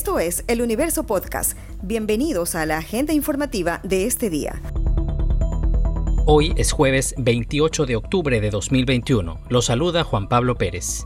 Esto es El Universo Podcast. Bienvenidos a la agenda informativa de este día. Hoy es jueves 28 de octubre de 2021. Lo saluda Juan Pablo Pérez.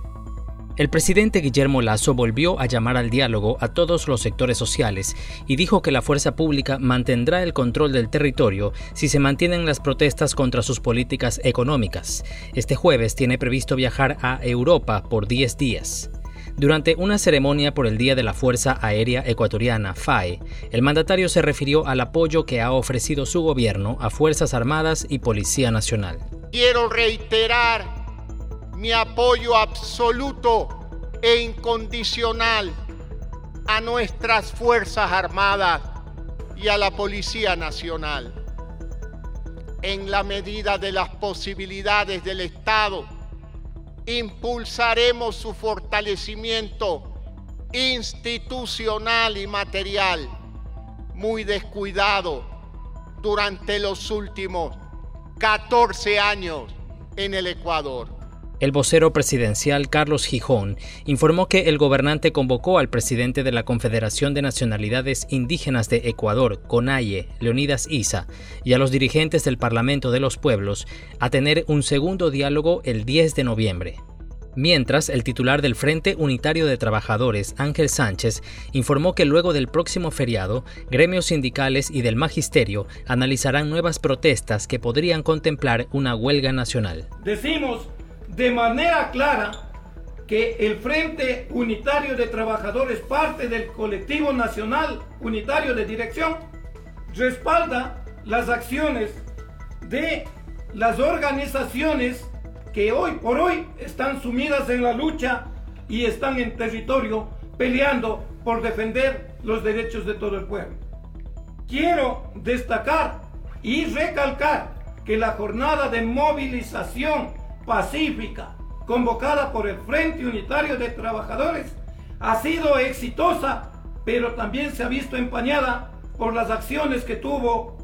El presidente Guillermo Lazo volvió a llamar al diálogo a todos los sectores sociales y dijo que la fuerza pública mantendrá el control del territorio si se mantienen las protestas contra sus políticas económicas. Este jueves tiene previsto viajar a Europa por 10 días. Durante una ceremonia por el Día de la Fuerza Aérea Ecuatoriana, FAE, el mandatario se refirió al apoyo que ha ofrecido su gobierno a Fuerzas Armadas y Policía Nacional. Quiero reiterar mi apoyo absoluto e incondicional a nuestras Fuerzas Armadas y a la Policía Nacional. En la medida de las posibilidades del Estado, impulsaremos su fortalecimiento institucional y material, muy descuidado durante los últimos 14 años en el Ecuador. El vocero presidencial Carlos Gijón informó que el gobernante convocó al presidente de la Confederación de Nacionalidades Indígenas de Ecuador, CONAIE, Leonidas Isa, y a los dirigentes del Parlamento de los Pueblos a tener un segundo diálogo el 10 de noviembre. Mientras, el titular del Frente Unitario de Trabajadores, Ángel Sánchez, informó que luego del próximo feriado, gremios sindicales y del magisterio analizarán nuevas protestas que podrían contemplar una huelga nacional. Decimos de manera clara que el Frente Unitario de Trabajadores, parte del colectivo nacional unitario de dirección, respalda las acciones de las organizaciones que hoy por hoy están sumidas en la lucha y están en territorio peleando por defender los derechos de todo el pueblo. Quiero destacar y recalcar que la jornada de movilización pacífica convocada por el Frente Unitario de Trabajadores ha sido exitosa, pero también se ha visto empañada por las acciones que tuvo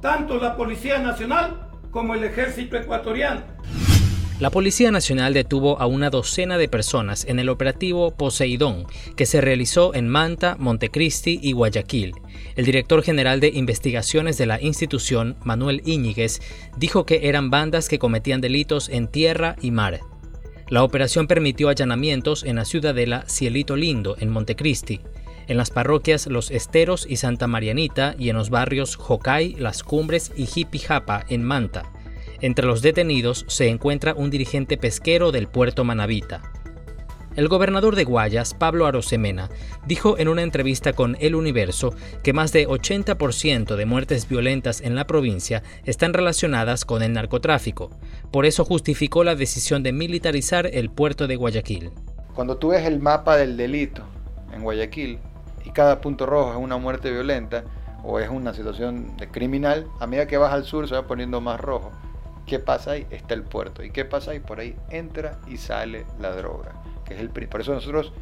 tanto la Policía Nacional como el Ejército Ecuatoriano. La Policía Nacional detuvo a una docena de personas en el operativo Poseidón, que se realizó en Manta, Montecristi y Guayaquil. El director general de investigaciones de la institución, Manuel Íñiguez, dijo que eran bandas que cometían delitos en tierra y mar. La operación permitió allanamientos en la ciudadela Cielito Lindo, en Montecristi, en las parroquias Los Esteros y Santa Marianita y en los barrios Jocay, Las Cumbres y Jipijapa, en Manta. Entre los detenidos se encuentra un dirigente pesquero del puerto Manavita. El gobernador de Guayas, Pablo Arosemena, dijo en una entrevista con El Universo que más de 80% de muertes violentas en la provincia están relacionadas con el narcotráfico. Por eso justificó la decisión de militarizar el puerto de Guayaquil. Cuando tú ves el mapa del delito en Guayaquil y cada punto rojo es una muerte violenta o es una situación de criminal, a medida que vas al sur se va poniendo más rojo. ¿Qué pasa ahí? Está el puerto. ¿Y qué pasa ahí? Por ahí entra y sale la droga. Que es el, por eso nosotros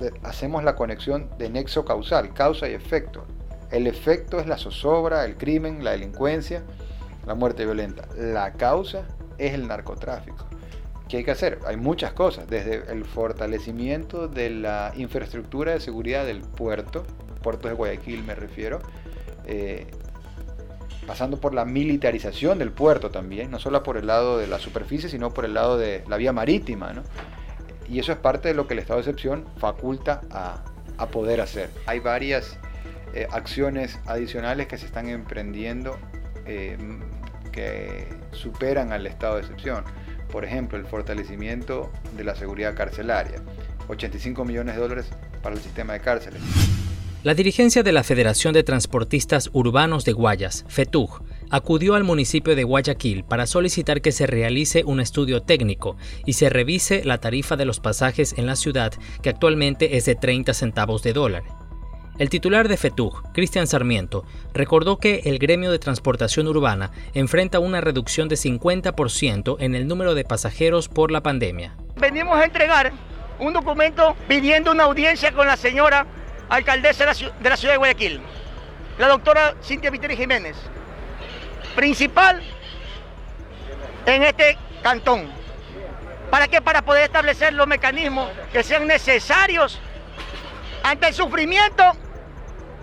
eh, hacemos la conexión de nexo causal, causa y efecto. El efecto es la zozobra, el crimen, la delincuencia, la muerte violenta. La causa es el narcotráfico. ¿Qué hay que hacer? Hay muchas cosas, desde el fortalecimiento de la infraestructura de seguridad del puerto, puertos de Guayaquil me refiero, eh, pasando por la militarización del puerto también, no solo por el lado de la superficie, sino por el lado de la vía marítima. ¿no? Y eso es parte de lo que el estado de excepción faculta a, a poder hacer. Hay varias eh, acciones adicionales que se están emprendiendo eh, que superan al estado de excepción. Por ejemplo, el fortalecimiento de la seguridad carcelaria. 85 millones de dólares para el sistema de cárceles. La dirigencia de la Federación de Transportistas Urbanos de Guayas, FETUG, acudió al municipio de Guayaquil para solicitar que se realice un estudio técnico y se revise la tarifa de los pasajes en la ciudad, que actualmente es de 30 centavos de dólar. El titular de FETUG, Cristian Sarmiento, recordó que el gremio de transportación urbana enfrenta una reducción de 50% en el número de pasajeros por la pandemia. Venimos a entregar un documento pidiendo una audiencia con la señora alcaldesa de la ciudad de Guayaquil, la doctora Cintia Viteri Jiménez, principal en este cantón. ¿Para qué? Para poder establecer los mecanismos que sean necesarios Ante el sufrimiento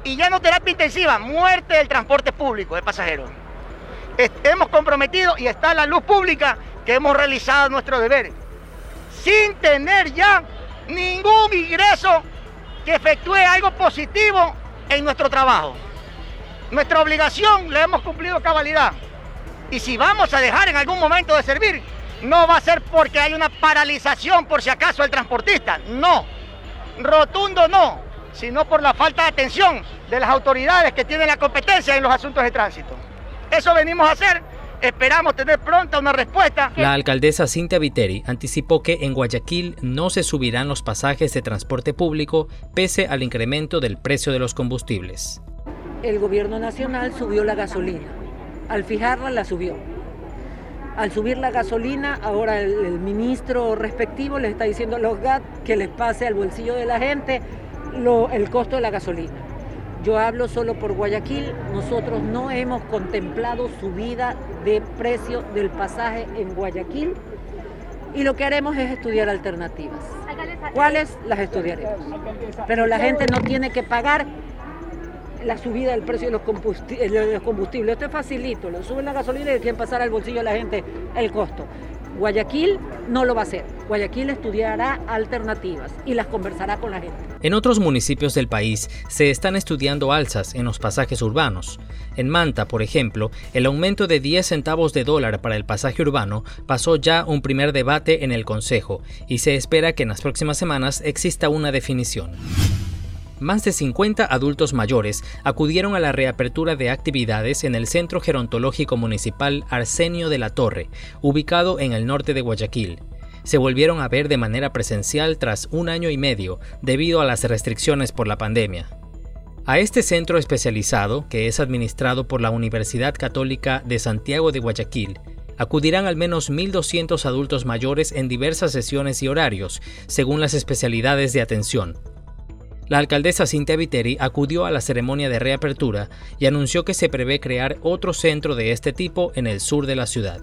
y ya no terapia intensiva, muerte del transporte público de pasajeros. Hemos comprometido y está la luz pública que hemos realizado nuestro deber, sin tener ya ningún ingreso que efectúe algo positivo en nuestro trabajo. Nuestra obligación la hemos cumplido cabalidad. Y si vamos a dejar en algún momento de servir, no va a ser porque hay una paralización por si acaso el transportista. No, rotundo no, sino por la falta de atención de las autoridades que tienen la competencia en los asuntos de tránsito. Eso venimos a hacer Esperamos tener pronta una respuesta. La alcaldesa Cintia Viteri anticipó que en Guayaquil no se subirán los pasajes de transporte público pese al incremento del precio de los combustibles. El gobierno nacional subió la gasolina. Al fijarla la subió. Al subir la gasolina, ahora el, ministro respectivo le está diciendo a los GAT que les pase al bolsillo de la gente el costo de la gasolina. Yo hablo solo por Guayaquil, nosotros no hemos contemplado subida de precio del pasaje en Guayaquil y lo que haremos es estudiar alternativas. ¿Cuáles? Las estudiaremos. Pero la gente no tiene que pagar la subida del precio de los, combustibles. Esto es facilito, lo suben la gasolina y quieren pasar al bolsillo de la gente el costo. Guayaquil no lo va a hacer. Guayaquil estudiará alternativas y las conversará con la gente. En otros municipios del país se están estudiando alzas en los pasajes urbanos. En Manta, por ejemplo, el aumento de 10 centavos de dólar para el pasaje urbano pasó ya un primer debate en el Consejo y se espera que en las próximas semanas exista una definición más de 50 adultos mayores acudieron a la reapertura de actividades en el Centro Gerontológico Municipal Arsenio de la Torre, ubicado en el norte de Guayaquil. Se volvieron a ver de manera presencial tras un año y medio debido a las restricciones por la pandemia. A este centro especializado, que es administrado por la Universidad Católica de Santiago de Guayaquil, acudirán al menos 1.200 adultos mayores en diversas sesiones y horarios, según las especialidades de atención. La alcaldesa Cintia Viteri acudió a la ceremonia de reapertura y anunció que se prevé crear otro centro de este tipo en el sur de la ciudad.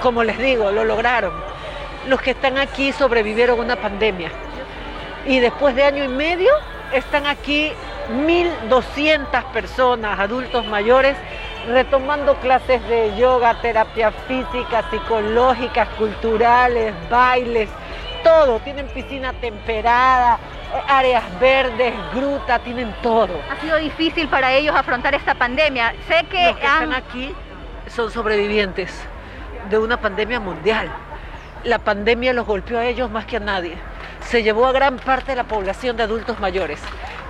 Como les digo, lo lograron. Los que están aquí sobrevivieron una pandemia y después de año y medio están aquí 1.200 personas, adultos mayores, retomando clases de yoga, terapia física, psicológicas, culturales, bailes, todo. Tienen piscina temperada, áreas verdes, gruta, tienen todo. Ha sido difícil para ellos afrontar esta pandemia. Sé que, Los que están aquí son sobrevivientes de una pandemia mundial. La pandemia los golpeó a ellos más que a nadie. Se llevó a gran parte de la población de adultos mayores.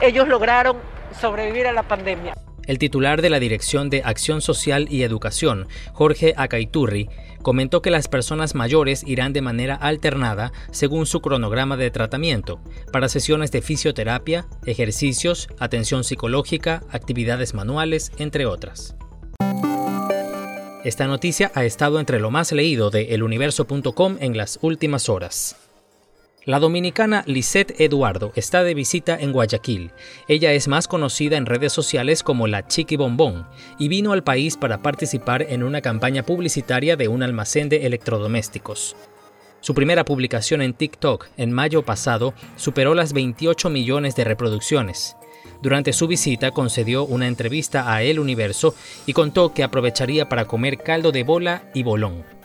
Ellos lograron sobrevivir a la pandemia. El titular de la Dirección de Acción Social y Educación, Jorge Acaiturri, comentó que las personas mayores irán de manera alternada según su cronograma de tratamiento, para sesiones de fisioterapia, ejercicios, atención psicológica, actividades manuales, entre otras. Esta noticia ha estado entre lo más leído de eluniverso.com en las últimas horas. La dominicana Lisette Eduardo está de visita en Guayaquil. Ella es más conocida en redes sociales como la Chiqui Bombón y vino al país para participar en una campaña publicitaria de un almacén de electrodomésticos. Su primera publicación en TikTok en mayo pasado superó las 28 millones de reproducciones. Durante su visita concedió una entrevista a El Universo y contó que aprovecharía para comer caldo de bola y bolón.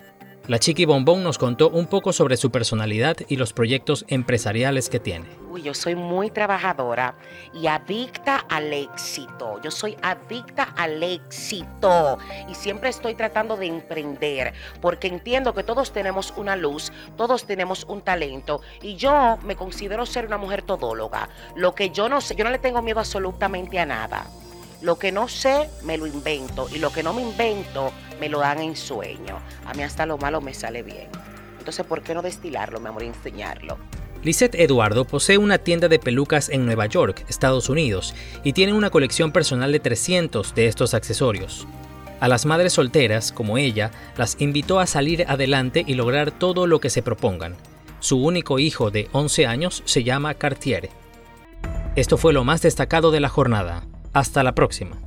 La Chiqui Bombón nos contó un poco sobre su personalidad y los proyectos empresariales que tiene. Uy, yo soy muy trabajadora y adicta al éxito. Yo soy adicta al éxito y siempre estoy tratando de emprender porque entiendo que todos tenemos una luz, todos tenemos un talento y yo me considero ser una mujer todóloga. Lo que yo no sé, yo no le tengo miedo absolutamente a nada. Lo que no sé, me lo invento. Y lo que no me invento, me lo dan en sueño. A mí hasta lo malo me sale bien. Entonces, ¿por qué no destilarlo, mi amor, y enseñarlo? Lisette Eduardo posee una tienda de pelucas en Nueva York, Estados Unidos, y tiene una colección personal de 300 de estos accesorios. A las madres solteras, como ella, las invitó a salir adelante y lograr todo lo que se propongan. Su único hijo de 11 años se llama Cartier. Esto fue lo más destacado de la jornada. Hasta la próxima.